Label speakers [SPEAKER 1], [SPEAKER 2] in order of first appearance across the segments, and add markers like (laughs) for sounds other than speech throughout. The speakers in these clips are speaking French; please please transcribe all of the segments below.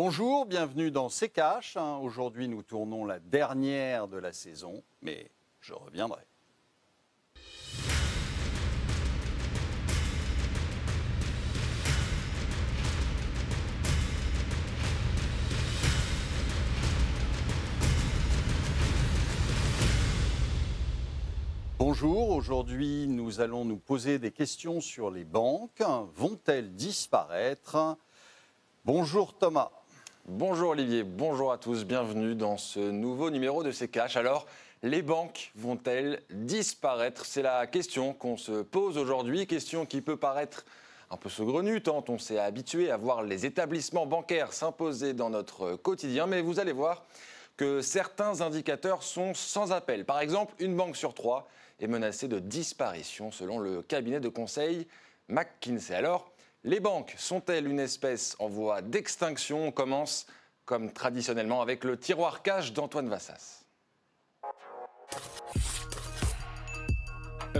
[SPEAKER 1] Bonjour, bienvenue dans C'est Cash. Aujourd'hui, nous tournons la dernière de la saison, mais je reviendrai. Bonjour, aujourd'hui nous allons nous poser des questions sur les banques. Vont-elles disparaître? Bonjour Thomas.
[SPEAKER 2] Bonjour Olivier, bonjour à tous, bienvenue dans ce nouveau numéro de C'est. Alors, les banques vont-elles disparaître? C'est la question qu'on se pose aujourd'hui, question qui peut paraître un peu saugrenue tant on s'est habitué à voir les établissements bancaires s'imposer dans notre quotidien, mais vous allez voir que certains indicateurs sont sans appel. Par exemple, une banque sur trois est menacée de disparition selon le cabinet de conseil McKinsey. Alors, les banques sont-elles une espèce en voie d'extinction? On commence, comme traditionnellement, avec le tiroir cash d'Antoine Vassas.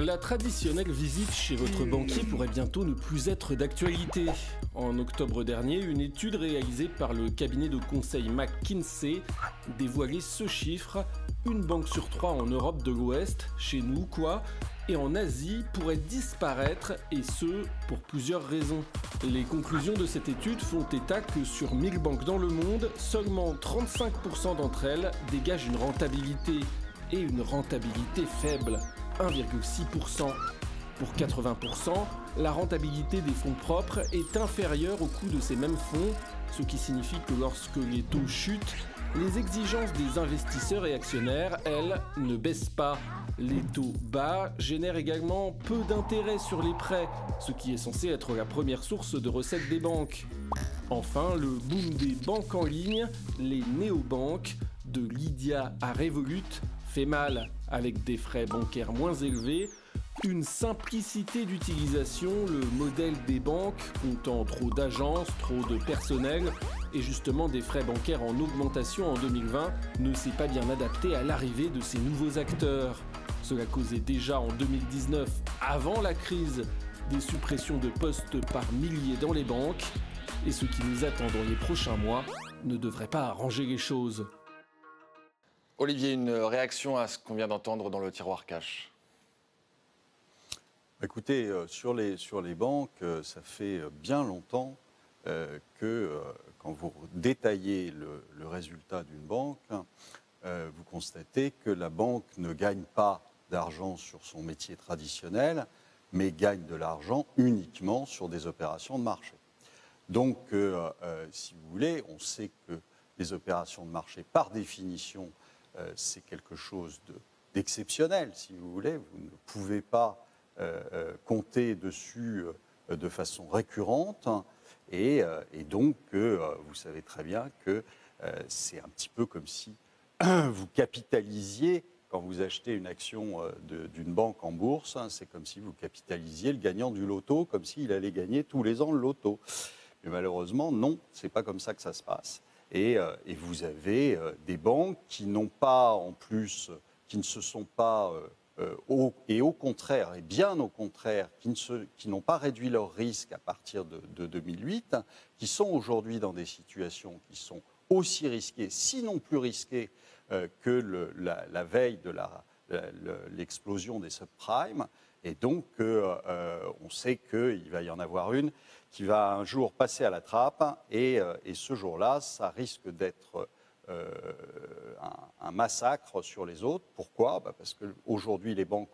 [SPEAKER 3] La traditionnelle visite chez votre banquier pourrait bientôt ne plus être d'actualité. En octobre dernier, une étude réalisée par le cabinet de conseil McKinsey dévoilait ce chiffre. Une banque sur trois en Europe de l'Ouest, chez nous quoi, et en Asie pourrait disparaître, et ce, pour plusieurs raisons. Les conclusions de cette étude font état que sur 1000 banques dans le monde, seulement 35% d'entre elles dégagent une rentabilité, et une rentabilité faible. 1,6%. Pour 80%, la rentabilité des fonds propres est inférieure au coût de ces mêmes fonds, ce qui signifie que lorsque les taux chutent, les exigences des investisseurs et actionnaires, elles, ne baissent pas. Les taux bas génèrent également peu d'intérêt sur les prêts, ce qui est censé être la première source de recettes des banques. Enfin, le boom des banques en ligne, les néobanques, de Lydia à Revolut, fait mal avec des frais bancaires moins élevés, une simplicité d'utilisation, le modèle des banques comptant trop d'agences, trop de personnel et justement des frais bancaires en augmentation en 2020 ne s'est pas bien adapté à l'arrivée de ces nouveaux acteurs. Cela causait déjà en 2019, avant la crise, des suppressions de postes par milliers dans les banques et ce qui nous attend dans les prochains mois ne devrait pas arranger les choses.
[SPEAKER 2] Olivier, une réaction à ce qu'on vient d'entendre dans le tiroir cash?
[SPEAKER 1] Écoutez, euh, sur, les, banques, euh, ça fait euh, bien longtemps que quand vous détaillez le, résultat d'une banque, vous constatez que la banque ne gagne pas d'argent sur son métier traditionnel, mais gagne de l'argent uniquement sur des opérations de marché. Donc, si vous voulez, on sait que les opérations de marché, par définition, euh, c'est quelque chose d'exceptionnel, si vous voulez. Vous ne pouvez pas euh, euh, compter dessus de façon récurrente. Et, donc, vous savez très bien que c'est un petit peu comme si (clears throat) vous capitalisiez quand vous achetez une action d'une banque en bourse, hein, c'est comme si vous capitalisiez le gagnant du loto, comme s'il allait gagner tous les ans le loto. Mais malheureusement, non, c'est pas comme ça que ça se passe. Euh, et, vous avez euh, des banques qui n'ont pas, en plus, qui ne se sont pas, euh, et au contraire, et bien au contraire, qui, n'ont pas réduit leur risque à partir de, 2008, qui sont aujourd'hui dans des situations qui sont aussi risquées, sinon plus risquées que la, veille de l'explosion des subprimes. Et donc, on sait qu'il va y en avoir une qui va un jour passer à la trappe, et, euh, ce jour-là, ça risque d'être euh, un, massacre sur les autres. Pourquoi? Bah, Parce qu'aujourd'hui, les banques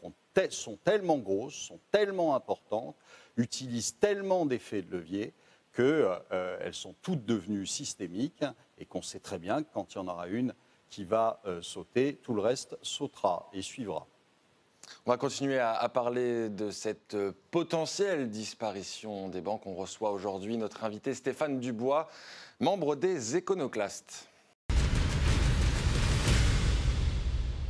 [SPEAKER 1] sont tellement grosses, sont tellement importantes, utilisent tellement d'effets de levier qu'elles euh, sont toutes devenues systémiques et qu'on sait très bien que quand il y en aura une qui va sauter, tout le reste sautera et suivra.
[SPEAKER 2] On va continuer à, parler de cette euh, potentielle disparition des banques. On reçoit aujourd'hui notre invité Stéphane Dubois, membre des Éconoclastes.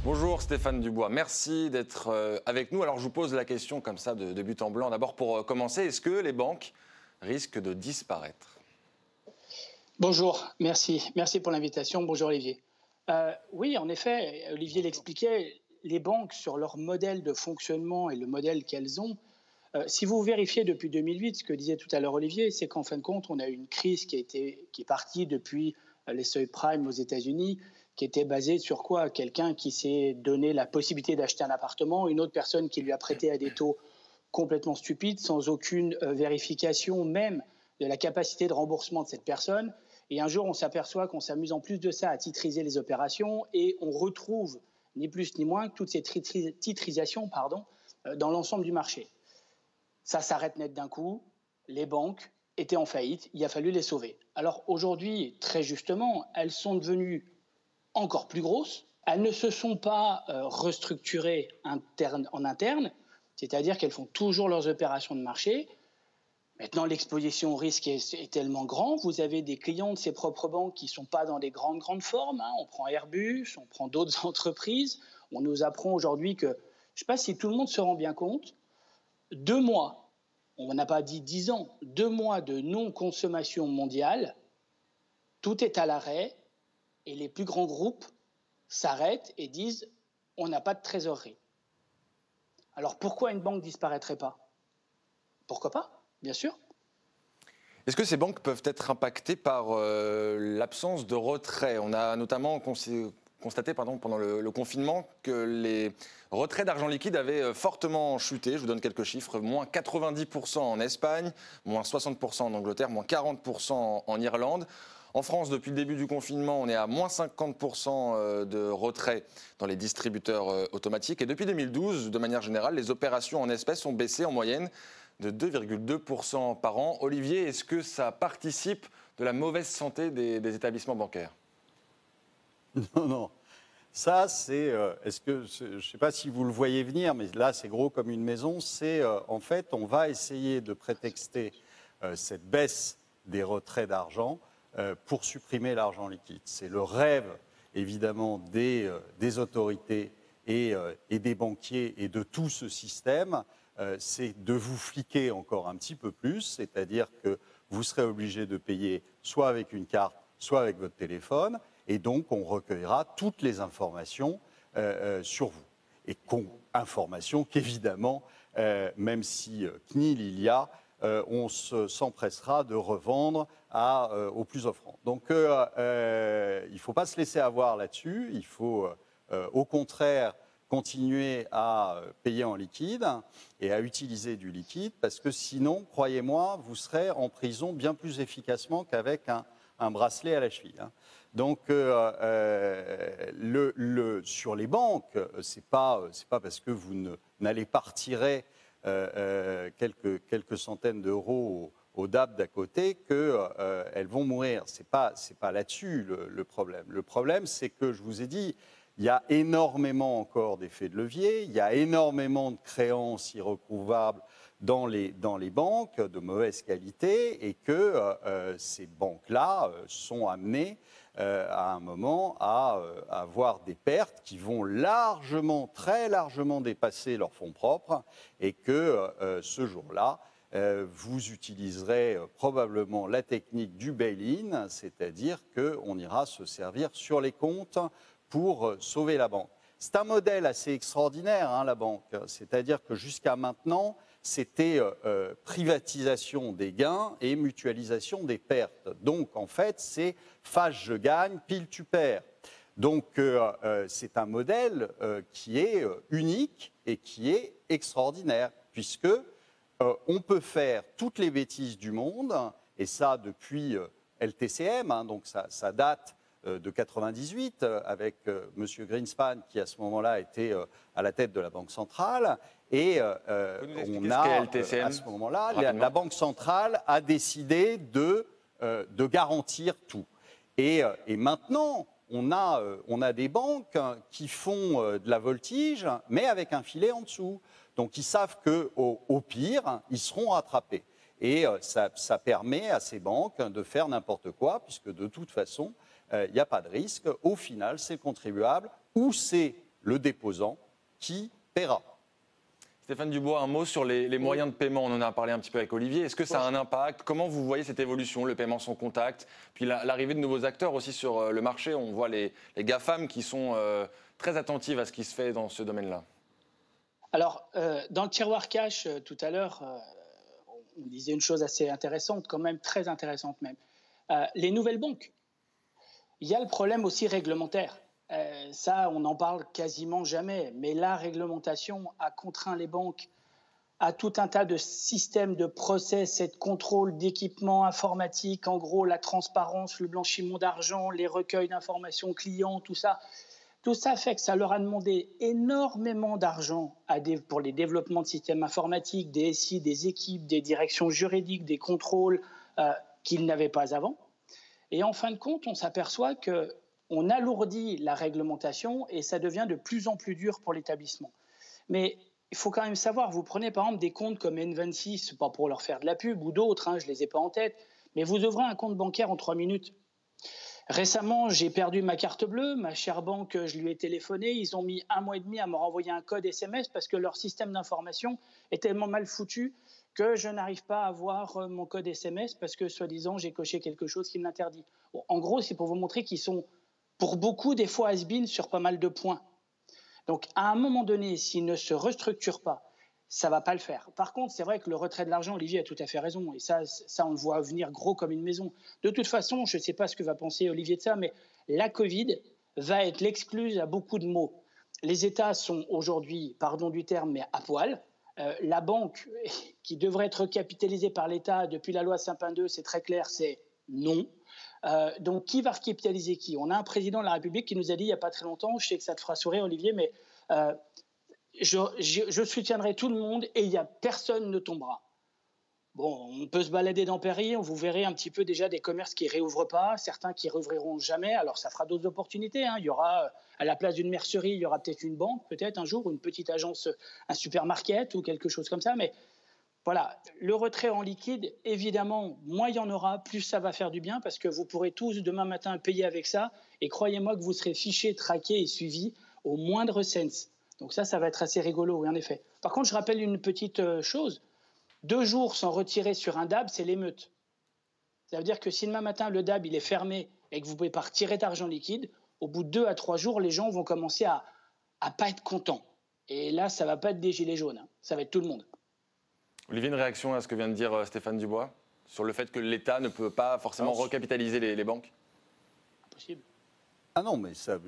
[SPEAKER 2] Bonjour Stéphane Dubois, merci d'être euh, avec nous. Alors je vous pose la question comme ça de, but en blanc. D'abord pour euh, commencer, est-ce que les banques risquent de disparaître?
[SPEAKER 4] Bonjour, merci. Merci pour l'invitation. Bonjour Olivier. oui, en effet, Olivier l'expliquait, les banques, sur leur modèle de fonctionnement et le modèle qu'elles ont, Euh, si vous vérifiez depuis 2008, ce que disait tout à l'heure Olivier, c'est qu'en fin de compte, on a eu une crise qui, a été, qui est partie depuis les seuils prime aux États-Unis, qui était basée sur quoi? Quelqu'un qui s'est donné la possibilité d'acheter un appartement, une autre personne qui lui a prêté à des taux complètement stupides, sans aucune vérification même de la capacité de remboursement de cette personne. Et un jour, on s'aperçoit qu'on s'amuse en plus de ça à titriser les opérations et on retrouve ni plus ni moins que toutes ces titrisations pardon, euh, dans l'ensemble du marché. Ça s'arrête net d'un coup. Les banques étaient en faillite. Il a fallu les sauver. Alors aujourd'hui, très justement, elles sont devenues encore plus grosses. Elles ne se sont pas euh, restructurées en interne, c'est-à-dire qu'elles font toujours leurs opérations de marché. Maintenant, l'exposition au risque est, tellement grand. Vous avez des clients de ces propres banques qui ne sont pas dans des grandes, grandes formes. Hein. On prend Airbus, on prend d'autres (laughs) entreprises. On nous apprend aujourd'hui que, je ne sais pas si tout le monde se rend bien compte, deux mois, on n'a pas dit dix ans, deux mois de non-consommation mondiale, tout est à l'arrêt et les plus grands groupes s'arrêtent et disent on n'a pas de trésorerie. Alors pourquoi une banque disparaîtrait pas? Pourquoi pas? Bien sûr.
[SPEAKER 2] Est-ce que ces banques peuvent être impactées par euh, l'absence de retrait On a notamment constaté pendant le, confinement que les retraits d'argent liquide avaient euh, fortement chuté. Je vous donne quelques chiffres. Moins 90% en Espagne, moins 60% en Angleterre, moins 40% en Irlande. En France, depuis le début du confinement, on est à moins 50% euh, de retrait dans les distributeurs automatiques. Et depuis 2012, de manière générale, les opérations en espèces ont baissé en moyenne de 2,2% par an. Olivier, est-ce que ça participe de la mauvaise santé des, établissements bancaires? (laughs)
[SPEAKER 1] Non, non. Ça, c'est. Euh, est-ce que. Je ne sais pas si vous le voyez venir, mais là, c'est gros comme une maison. C'est. Euh, en fait, on va essayer de prétexter euh, cette baisse des retraits d'argent pour supprimer l'argent liquide. C'est le rêve, évidemment, des, autorités et, des banquiers et de tout ce système. Euh, c'est de vous fliquer encore un petit peu plus, c'est-à-dire que vous serez obligé de payer soit avec une carte, soit avec votre téléphone, et donc on recueillera toutes les informations euh, euh, sur vous. Et informations qu'évidemment, même si CNIL il y a, on s'empressera de revendre aux plus offrants. Donc il ne faut pas se laisser avoir là-dessus, il faut au contraire continuer à payer en liquide et à utiliser du liquide, parce que sinon, croyez-moi, vous serez en prison bien plus efficacement qu'avec un, bracelet à la cheville. Hein. Donc, euh, euh, sur les banques, c'est pas pas parce que vous n'allez pas retirer euh, quelques, quelques centaines d'euros au, DAB d'à côté qu'elles vont mourir. C'est pas pas là-dessus le, problème. Le problème, c'est que je vous ai dit, il y a énormément encore d'effets de levier, il y a énormément de créances irrecouvables dans les, banques de mauvaise qualité et que euh, euh, ces banques-là euh, sont amenées à un moment à, avoir des pertes qui vont largement, très largement dépasser leurs fonds propres et que ce jour-là, vous utiliserez probablement la technique du bail-in, c'est-à-dire qu'on ira se servir sur les comptes pour euh, sauver la banque. C'est un modèle assez extraordinaire, hein, la banque. C'est-à-dire que jusqu'à maintenant, c'était euh, euh, privatisation des gains et mutualisation des pertes. Donc, en fait, c'est face je gagne, pile tu perds. Donc, c'est un modèle qui est unique et qui est extraordinaire, puisque on peut faire toutes les bêtises du monde, et ça depuis LTCM, hein, donc ça, date de 98 euh, avec euh, M. Greenspan qui à ce moment-là était à la tête de la Banque centrale. Et on a, à ce moment-là, la, Banque centrale a décidé de, de garantir tout. Et, et maintenant, on a, on a, des banques qui font de la voltige, mais avec un filet en dessous. Donc ils savent qu'au au pire, ils seront rattrapés. Et ça, ça, permet à ces banques de faire n'importe quoi, puisque de toute façon, il euh, n'y a pas de risque. Au final, c'est le contribuable ou c'est le déposant qui paiera.
[SPEAKER 2] Stéphane Dubois, un mot sur les, moyens de paiement. On en a parlé un petit peu avec Olivier. Est-ce que ça a un impact? Comment vous voyez cette évolution, le paiement sans contact? Puis l'arrivée de nouveaux acteurs aussi sur euh, le marché. On voit les, les GAFAM qui sont euh, très attentives à ce qui se fait dans ce domaine-là.
[SPEAKER 4] Alors, dans le tiroir cash, tout à l'heure, on disait une chose assez intéressante, quand même très intéressante même. les nouvelles banques. Il y a le problème aussi réglementaire. Euh, ça, on n'en parle quasiment jamais. Mais la réglementation a contraint les banques à tout un tas de systèmes de process et de contrôle d'équipements informatiques, en gros la transparence, le blanchiment d'argent, les recueils d'informations clients, tout ça. Tout ça fait que ça leur a demandé énormément d'argent pour les développements de systèmes informatiques, des SI, des équipes, des directions juridiques, des contrôles euh, qu'ils n'avaient pas avant. Et en fin de compte, on s'aperçoit que on alourdit la réglementation et ça devient de plus en plus dur pour l'établissement. Mais il faut quand même savoir, vous prenez par exemple des comptes comme N26, pas pour leur faire de la pub, ou d'autres, hein, je ne les ai pas en tête, mais vous ouvrez un compte bancaire en trois minutes. Récemment, j'ai perdu ma carte bleue, ma chère banque, je lui ai téléphoné, ils ont mis un mois et demi à me renvoyer un code SMS parce que leur système d'information est tellement mal foutu que je n'arrive pas à voir euh, mon code SMS parce que, soi-disant, j'ai coché quelque chose qui me l'interdit. en gros, c'est pour vous montrer qu'ils sont pour beaucoup des fois has sur pas mal de points. Donc à un moment donné, s'il ne se restructure pas, ça va pas le faire. Par contre, c'est vrai que le retrait de l'argent, Olivier a tout à fait raison, et ça, ça on le voit venir gros comme une maison. De toute façon, je ne sais pas ce que va penser Olivier de ça, mais la Covid va être l'excluse à beaucoup de mots. Les États sont aujourd'hui, pardon du terme, mais à poil. Euh, la banque, (laughs) qui devrait être capitalisée par l'État depuis la loi Sapin 2, c'est très clair, c'est non. Euh, donc, qui va recapitaliser qui? On a un président de la République qui nous a dit il n'y a pas très longtemps, je sais que ça te fera sourire, Olivier, mais euh, je, soutiendrai tout le monde et n'y a personne ne tombera. Bon, on peut se balader dans Paris, vous verrez un petit peu déjà des commerces qui réouvrent pas, certains qui rouvriront jamais. Alors ça fera d'autres opportunités. Hein. Il y aura à la place d'une mercerie, il y aura peut-être une banque, peut-être un jour, une petite agence, un supermarket ou quelque chose comme ça. Mais voilà, le retrait en liquide, évidemment, moins il y en aura, plus ça va faire du bien parce que vous pourrez tous demain matin payer avec ça et croyez-moi que vous serez fichés, traqués et suivis au moindre sens. Donc ça, ça va être assez rigolo, oui, en effet. Par contre, je rappelle une petite euh, chose. Deux jours sans retirer sur un DAB, c'est l'émeute. Ça veut dire que si demain matin, le DAB il est fermé et que vous ne pouvez pas retirer d'argent liquide, au bout de deux à trois jours, les gens vont commencer à ne pas être contents. Et là, ça ne va pas être des gilets jaunes, hein. ça va être tout le monde.
[SPEAKER 2] Olivier, une réaction à ce que vient de dire euh, Stéphane Dubois sur le fait que l'État ne peut pas forcément recapitaliser les, banques?
[SPEAKER 1] Impossible. Ah non, mais ça,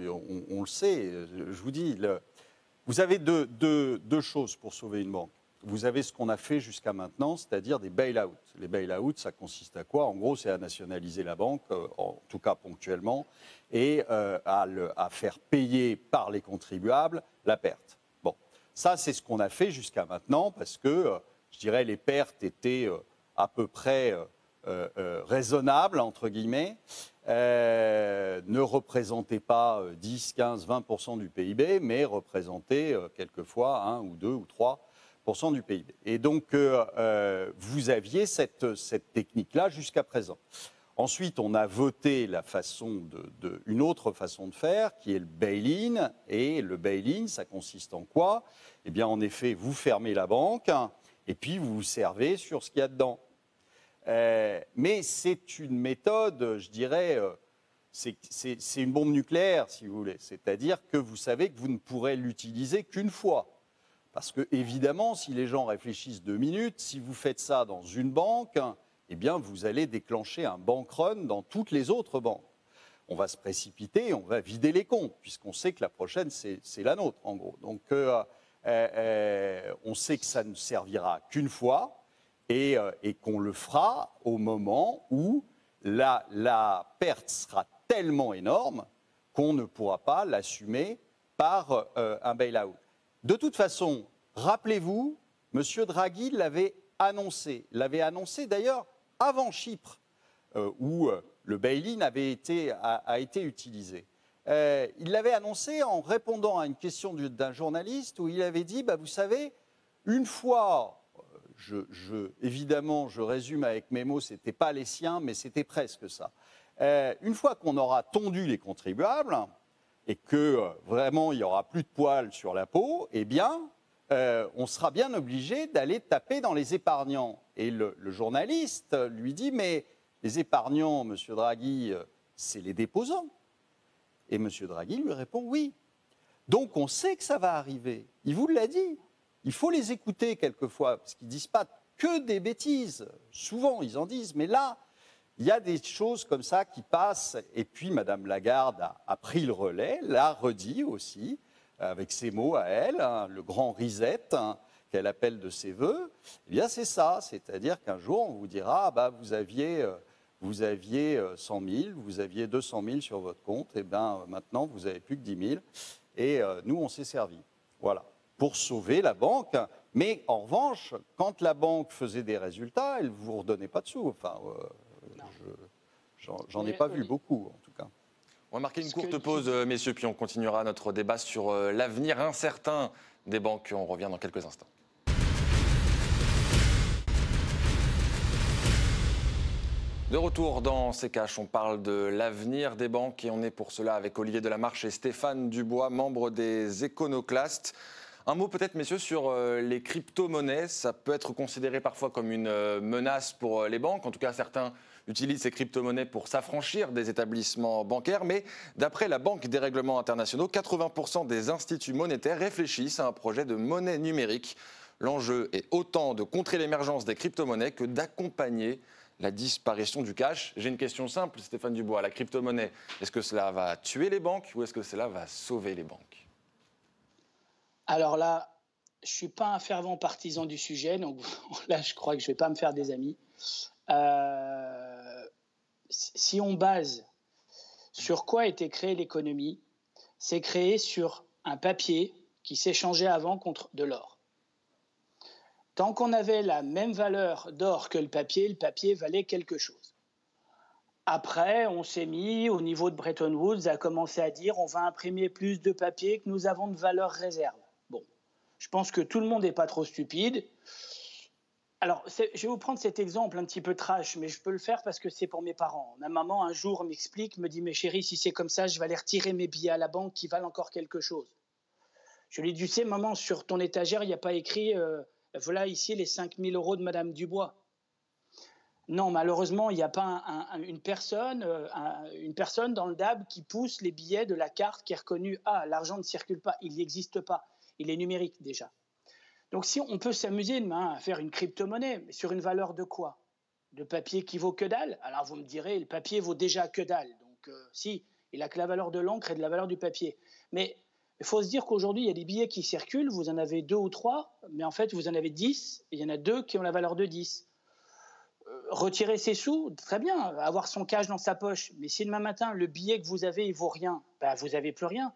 [SPEAKER 1] on, le sait. Je vous dis, vous avez deux, deux, choses pour sauver une banque. Vous avez ce qu'on a fait jusqu'à maintenant, c'est-à-dire des bail-out. Les bail-out, ça consiste à quoi? En gros, c'est à nationaliser la banque, euh, en tout cas ponctuellement, et euh, à, faire payer par les contribuables la perte. Bon, ça, c'est ce qu'on a fait jusqu'à maintenant parce que je dirais, les pertes étaient euh, à peu près euh, euh, raisonnables, entre guillemets, ne représentaient pas 10, 15, 20% du PIB, mais représentaient quelquefois 1 ou 2 ou 3 du PIB. Et donc, vous aviez cette, technique-là jusqu'à présent. Ensuite, on a voté une autre façon de faire, qui est le bail-in. Et le bail-in, ça consiste en quoi? Eh bien, en effet, vous fermez la banque, et puis vous vous servez sur ce qu'il y a dedans. Euh, mais c'est une méthode, je dirais, euh, c'est une bombe nucléaire, si vous voulez. C'est-à-dire que vous savez que vous ne pourrez l'utiliser qu'une fois. Parce que, évidemment, si les gens réfléchissent deux minutes, si vous faites ça dans une banque, eh bien, vous allez déclencher un bank run dans toutes les autres banques. On va se précipiter, on va vider les comptes, puisqu'on sait que la prochaine, c'est la nôtre, en gros. Donc, euh, euh, euh, on sait que ça ne servira qu'une fois et, qu'on le fera au moment où la, la perte sera tellement énorme qu'on ne pourra pas l'assumer par un bail-out. De toute façon, rappelez-vous, M. Draghi l'avait annoncé, l'avait annoncé d'ailleurs avant Chypre, où le bail-in avait été, a été utilisé. Euh, il l'avait annoncé en répondant à une question d'un journaliste où il avait dit, bah, vous savez, une fois, je, évidemment, je résume avec mes mots, ce n'était pas les siens, mais c'était presque ça. Euh, une fois qu'on aura tondu les contribuables et que euh, vraiment il n'y aura plus de poils sur la peau, eh bien, on sera bien obligé d'aller taper dans les épargnants. Et le, journaliste lui dit, mais les épargnants, Monsieur Draghi, c'est les déposants. Et M. Draghi lui répond oui. Donc on sait que ça va arriver. Il vous l'a dit. il faut les écouter quelquefois, parce qu'ils ne disent pas que des bêtises. Souvent, ils en disent, mais là, il y a des choses comme ça qui passent. Et puis, Madame Lagarde a, pris le relais, l'a redit aussi, avec ses mots à elle, hein, le grand reset hein, qu'elle appelle de ses voeux. Eh bien, c'est ça. C'est-à-dire qu'un jour, on vous dira, ah, bah, vous aviez. Euh, vous aviez 100 euh, 000, vous aviez 200 000 sur votre compte, et bien maintenant vous n'avez plus que 10 000. Et euh, nous, on s'est servi. Voilà. Pour sauver la banque. Mais en revanche, quand la banque faisait des résultats, elle ne vous redonnait pas de sous. Enfin, J'en ai pas vu beaucoup, en tout cas.
[SPEAKER 2] On va marquer une courte pause, euh, messieurs, puis on continuera notre débat sur euh, l'avenir incertain des banques. On revient dans quelques instants. De retour dans ces caches, on parle de l'avenir des banques et on est pour cela avec Olivier Delamarche et Stéphane Dubois, membres des Éconoclastes. Un mot peut-être, messieurs, sur euh, les crypto-monnaies. Ça peut être considéré parfois comme une menace pour les banques. En tout cas, certains utilise ces crypto-monnaies pour s'affranchir des établissements bancaires. Mais d'après la Banque des règlements internationaux, 80% des instituts monétaires réfléchissent à un projet de monnaie numérique. L'enjeu est autant de contrer l'émergence des crypto-monnaies que d'accompagner la disparition du cash. J'ai une question simple, Stéphane Dubois. La crypto-monnaie, est-ce que cela va tuer les banques ou est-ce que cela va sauver les banques?
[SPEAKER 4] Alors là, je ne suis pas un fervent partisan du sujet, donc (laughs) là, je crois que je ne vais pas me faire des amis. Euh, si on base sur quoi été créée l'économie, c'est créé sur un papier qui s'échangeait avant contre de l'or. Tant qu'on avait la même valeur d'or que le papier, le papier valait quelque chose. Après, on s'est mis au niveau de Bretton Woods à commencer à dire on va imprimer plus de papier que nous avons de valeur réserve. Bon, je pense que tout le monde n'est pas trop stupide. Alors, je vais vous prendre cet exemple un petit peu trash, mais je peux le faire parce que c'est pour mes parents. Ma maman, un jour, m'explique, me dit Mais chérie, si c'est comme ça, je vais aller retirer mes billets à la banque qui valent encore quelque chose. Je lui dit Tu sais, maman, sur ton étagère, il n'y a pas écrit euh, Voilà ici les 5000 euros de Madame Dubois. Non, malheureusement, il n'y a pas une, personne, euh, une personne dans le DAB qui pousse les billets de la carte qui est reconnue Ah, l'argent ne circule pas, il n'existe pas. Il est numérique déjà. Donc si on peut s'amuser demain à faire une crypto-monnaie, mais sur une valeur de quoi? De papier qui vaut que dalle? Alors vous me direz, le papier vaut déjà que dalle. Donc euh, si, il a que la valeur de l'encre et de la valeur du papier. Mais il faut se dire qu'aujourd'hui, il y a des billets qui circulent, vous en avez deux ou trois, mais en fait, vous en avez dix, et il y en a deux qui ont la valeur de dix. Euh, retirer ses sous, très bien, avoir son cash dans sa poche, mais si demain matin, le billet que vous avez, il vaut rien, ben, vous n'avez plus rien.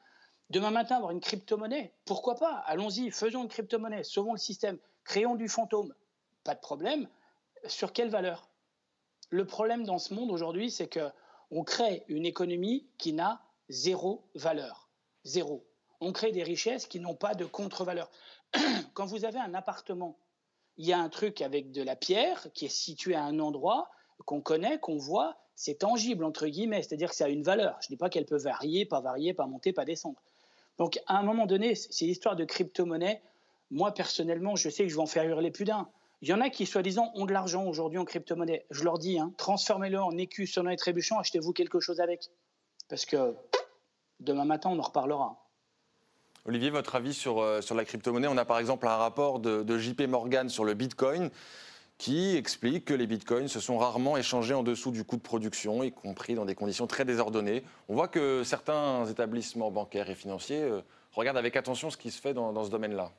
[SPEAKER 4] Demain matin, avoir une crypto-monnaie, pourquoi pas? Allons-y, faisons une crypto-monnaie, sauvons le système, créons du fantôme. Pas de problème. Sur quelle valeur? Le problème dans ce monde aujourd'hui, c'est que on crée une économie qui n'a zéro valeur. Zéro. On crée des richesses qui n'ont pas de contre-valeur. (clears throat) Quand vous avez un appartement, il y a un truc avec de la pierre qui est situé à un endroit qu'on connaît, qu'on voit, c'est tangible, entre guillemets, c'est-à-dire que ça a une valeur. Je ne dis pas qu'elle peut varier, pas varier, pas monter, pas descendre. Donc, à un moment donné, c'est l'histoire de crypto-monnaie. Moi, personnellement, je sais que je vais en faire hurler plus d'un. Il y en a qui, soi-disant, ont de l'argent aujourd'hui en crypto-monnaie. Je leur dis, hein, transformez-le en écu, sonnant et trébuchant, achetez-vous quelque chose avec. Parce que demain matin, on en reparlera.
[SPEAKER 2] Olivier, votre avis sur, euh, sur la crypto-monnaie? On a par exemple un rapport de JP Morgan sur le Bitcoin qui explique que les bitcoins se sont rarement échangés en dessous du coût de production, y compris dans des conditions très désordonnées. On voit que certains établissements bancaires et financiers euh, regardent avec attention ce qui se fait dans, ce domaine-là.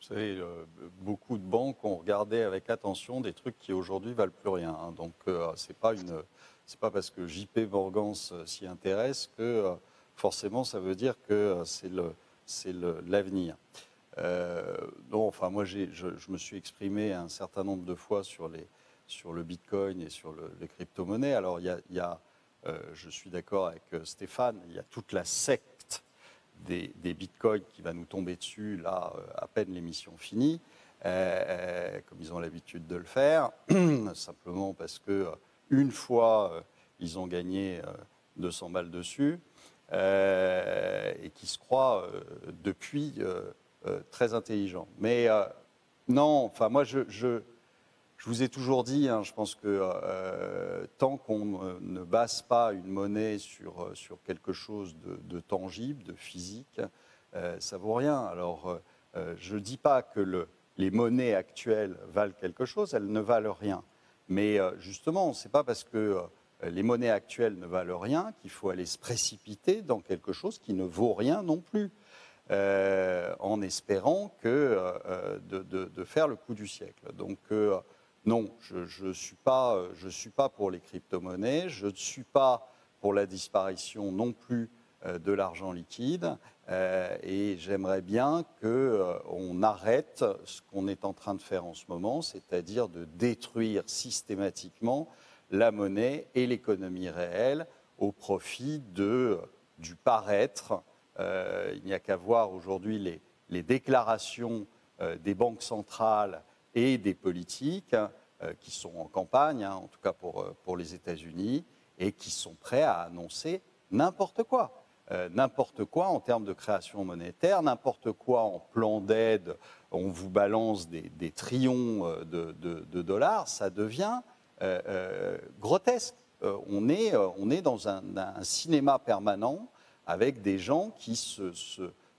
[SPEAKER 1] Vous savez, euh, beaucoup de banques ont regardé avec attention des trucs qui aujourd'hui valent plus rien. Hein. Donc, euh, c'est pas une, c'est pas parce que JP Morgan s'y intéresse que forcément ça veut dire que c'est le, c'est l'avenir. Euh, non, enfin, moi, je, me suis exprimé un certain nombre de fois sur, les, sur le Bitcoin et sur les crypto-monnaies. Alors, y a, euh, je suis d'accord avec euh, Stéphane, il y a toute la secte des, Bitcoins qui va nous tomber dessus, là, à peine l'émission finie, comme ils ont l'habitude de le faire, (clears throat) simplement parce que une fois, ils ont gagné 200 balles dessus, et qui se croient depuis euh, très intelligent. Mais euh, non, enfin moi je, je, vous ai toujours dit, hein, je pense que euh, tant qu'on ne base pas une monnaie sur, sur quelque chose de, tangible, de physique, ça vaut rien. Alors je ne dis pas que les monnaies actuelles valent quelque chose, elles ne valent rien. Mais justement, ce n'est pas parce que les monnaies actuelles ne valent rien qu'il faut aller se précipiter dans quelque chose qui ne vaut rien non plus. Euh, en espérant que, euh, euh, de, faire le coup du siècle. Donc non, je ne suis, pas, je suis pas pour les crypto-monnaies, je ne suis pas pour la disparition non plus de l'argent liquide. et j'aimerais bien qu'on arrête ce qu'on est en train de faire en ce moment, c'est-à-dire de détruire systématiquement la monnaie et l'économie réelle au profit du paraître euh, il n'y a qu'à voir aujourd'hui les, déclarations euh, des banques centrales et des politiques euh, qui sont en campagne, hein, en tout cas pour, les États-Unis, et qui sont prêts à annoncer n'importe quoi. n'importe quoi en termes de création monétaire, n'importe quoi en plan d'aide, on vous balance des, trillions de, dollars, ça devient grotesque. on, est, dans un cinéma permanent avec des gens qui se,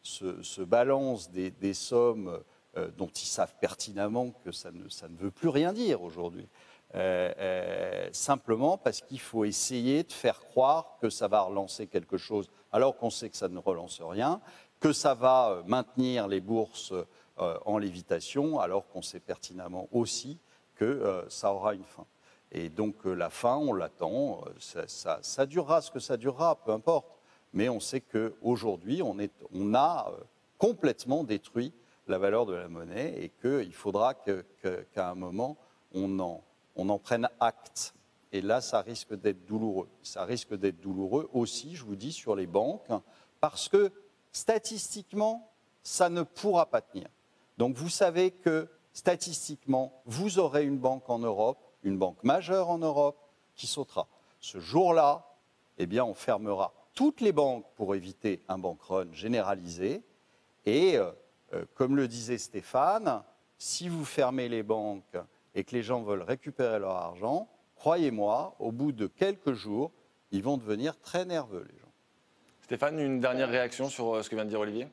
[SPEAKER 1] se, balancent des, sommes euh, dont ils savent pertinemment que ça ne, veut plus rien dire aujourd'hui. Euh, euh, simplement parce qu'il faut essayer de faire croire que ça va relancer quelque chose, alors qu'on sait que ça ne relance rien, que ça va maintenir les bourses en lévitation, alors qu'on sait pertinemment aussi que ça aura une fin. Et donc la fin, on l'attend, ça, durera ce que ça durera, peu importe mais on sait qu'aujourd'hui, on, on a euh, complètement détruit la valeur de la monnaie et qu'il faudra qu'à un moment, on en, on en prenne acte. Et là, ça risque d'être douloureux. Ça risque d'être douloureux aussi, je vous dis, sur les banques, parce que statistiquement, ça ne pourra pas tenir. Donc vous savez que statistiquement, vous aurez une banque en Europe, une banque majeure en Europe, qui sautera. Ce jour-là, eh bien, on fermera toutes les banques pour éviter un bank run généralisé. Et euh, euh, comme le disait Stéphane, si vous fermez les banques et que les gens veulent récupérer leur argent, croyez-moi, au bout de quelques jours, ils vont devenir très nerveux, les gens.
[SPEAKER 2] Stéphane, une dernière réaction sur euh, ce que vient de dire Olivier?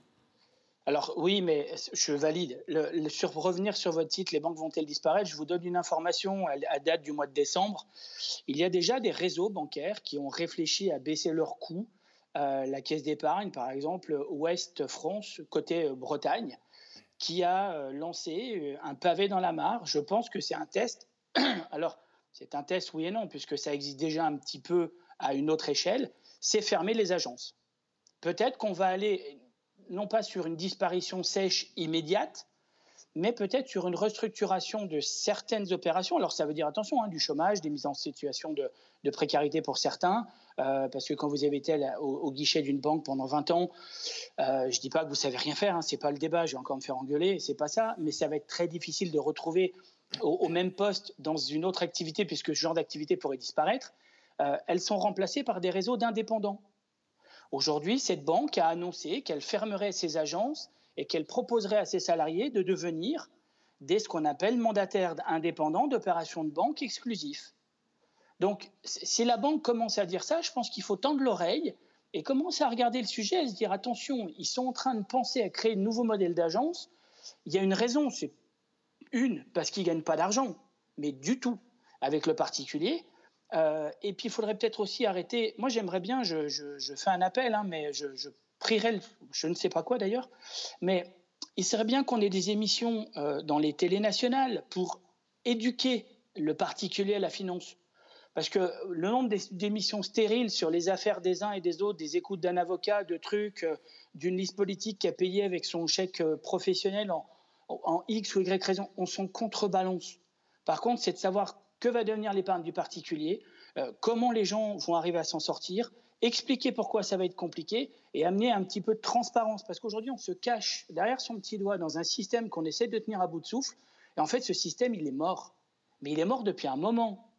[SPEAKER 4] Alors oui, mais je valide. sur, revenir sur votre titre, les banques vont-elles disparaître Je vous donne une information à, date du mois de décembre. Il y a déjà des réseaux bancaires qui ont réfléchi à baisser leurs coûts. Euh, la caisse d'épargne, par exemple, Ouest France, côté euh, Bretagne, qui a euh, lancé un pavé dans la mare. Je pense que c'est un test. (clears throat) Alors, c'est un test, oui et non, puisque ça existe déjà un petit peu à une autre échelle. C'est fermer les agences. Peut-être qu'on va aller non pas sur une disparition sèche immédiate, mais peut-être sur une restructuration de certaines opérations. Alors ça veut dire attention, hein, du chômage, des mises en situation de, précarité pour certains, euh, parce que quand vous avez été au, guichet d'une banque pendant 20 ans, euh, je ne dis pas que vous savez rien faire, hein, c'est pas le débat, je vais encore me faire engueuler, c'est pas ça, mais ça va être très difficile de retrouver au, même poste dans une autre activité, puisque ce genre d'activité pourrait disparaître. Euh, elles sont remplacées par des réseaux d'indépendants. Aujourd'hui, cette banque a annoncé qu'elle fermerait ses agences et qu'elle proposerait à ses salariés de devenir des ce qu'on appelle mandataires indépendants d'opérations de banque exclusifs. Donc, si la banque commence à dire ça, je pense qu'il faut tendre l'oreille et commencer à regarder le sujet et se dire attention, ils sont en train de penser à créer de nouveaux modèles d'agence. Il y a une raison, c'est une, parce qu'ils ne gagnent pas d'argent, mais du tout avec le particulier. Euh, et puis, il faudrait peut-être aussi arrêter. Moi, j'aimerais bien, je, fais un appel, hein, mais je, prierais, je ne sais pas quoi d'ailleurs, mais il serait bien qu'on ait des émissions euh, dans les télés nationales pour éduquer le particulier à la finance. Parce que le nombre d'émissions stériles sur les affaires des uns et des autres, des écoutes d'un avocat, de trucs, euh, d'une liste politique qui a payé avec son chèque professionnel en, en X ou Y raison, on s'en contrebalance. Par contre, c'est de savoir que va devenir l'épargne du particulier, euh, comment les gens vont arriver à s'en sortir, expliquer pourquoi ça va être compliqué et amener un petit peu de transparence. Parce qu'aujourd'hui, on se cache derrière son petit doigt dans un système qu'on essaie de tenir à bout de souffle. Et en fait, ce système, il est mort. Mais il est mort depuis un moment.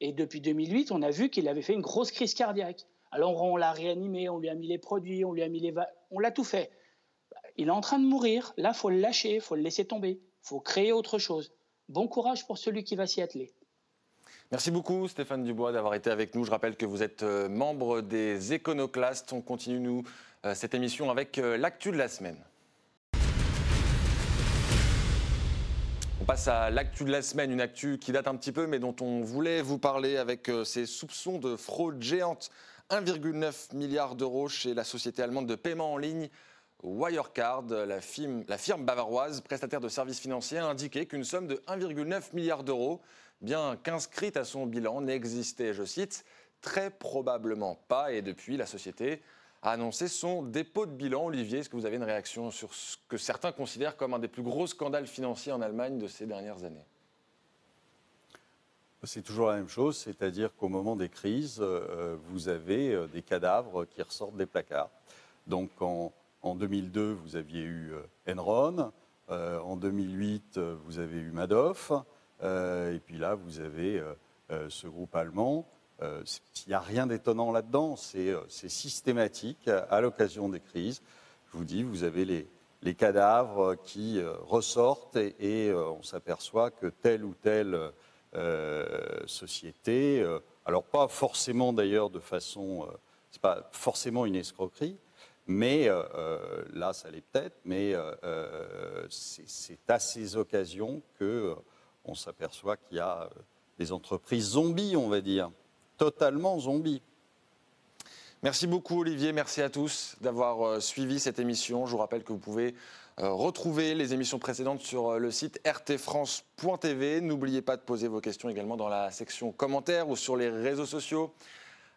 [SPEAKER 4] Et depuis 2008, on a vu qu'il avait fait une grosse crise cardiaque. Alors on l'a réanimé, on lui a mis les produits, on lui a mis les... On l'a tout fait. Il est en train de mourir. Là, faut le lâcher, faut le laisser tomber. faut créer autre chose. Bon courage pour celui qui va s'y atteler.
[SPEAKER 2] Merci beaucoup Stéphane Dubois d'avoir été avec nous. Je rappelle que vous êtes euh, membre des Éconoclastes. On continue nous euh, cette émission avec euh, l'actu de la semaine. passe à l'actu de la semaine, une actu qui date un petit peu, mais dont on voulait vous parler avec ces soupçons de fraude géante. 1,9 milliard d'euros chez la société allemande de paiement en ligne Wirecard. La firme, la firme bavaroise, prestataire de services financiers, a indiqué qu'une somme de 1,9 milliard d'euros, bien qu'inscrite à son bilan, n'existait, je cite, très probablement pas. Et depuis, la société a annoncé son dépôt de bilan. Olivier, est-ce que vous avez une réaction sur ce que certains considèrent comme un des plus gros scandales financiers en Allemagne de ces dernières années?
[SPEAKER 1] C'est toujours la même chose, c'est-à-dire qu'au moment des crises, euh, vous avez euh, des cadavres qui ressortent des placards. Donc en, 2002, vous aviez eu euh, Enron, en 2008, vous avez eu Madoff, et puis là, vous avez ce groupe allemand. Il n'y a rien d'étonnant là-dedans, c'est systématique à l'occasion des crises. Je vous dis, vous avez les, cadavres qui ressortent et, on s'aperçoit que tel ou tel euh, société. Euh, alors pas forcément d'ailleurs de façon, euh, c'est pas forcément une escroquerie, mais là ça l'est peut-être, mais c'est à ces occasions que on s'aperçoit qu'il y a des entreprises zombies, on va dire, totalement zombies.
[SPEAKER 2] Merci beaucoup Olivier, merci à tous d'avoir suivi cette émission. Je vous rappelle que vous pouvez euh, retrouvez les émissions précédentes sur euh, le site rtfrance.tv. N'oubliez pas de poser vos questions également dans la section commentaires ou sur les réseaux sociaux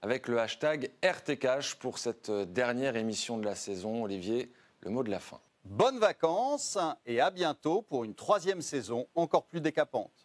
[SPEAKER 2] avec le hashtag RTCash pour cette euh, dernière émission de la saison. Olivier, le mot de la fin.
[SPEAKER 1] Bonnes vacances et à bientôt pour une troisième saison encore plus décapante.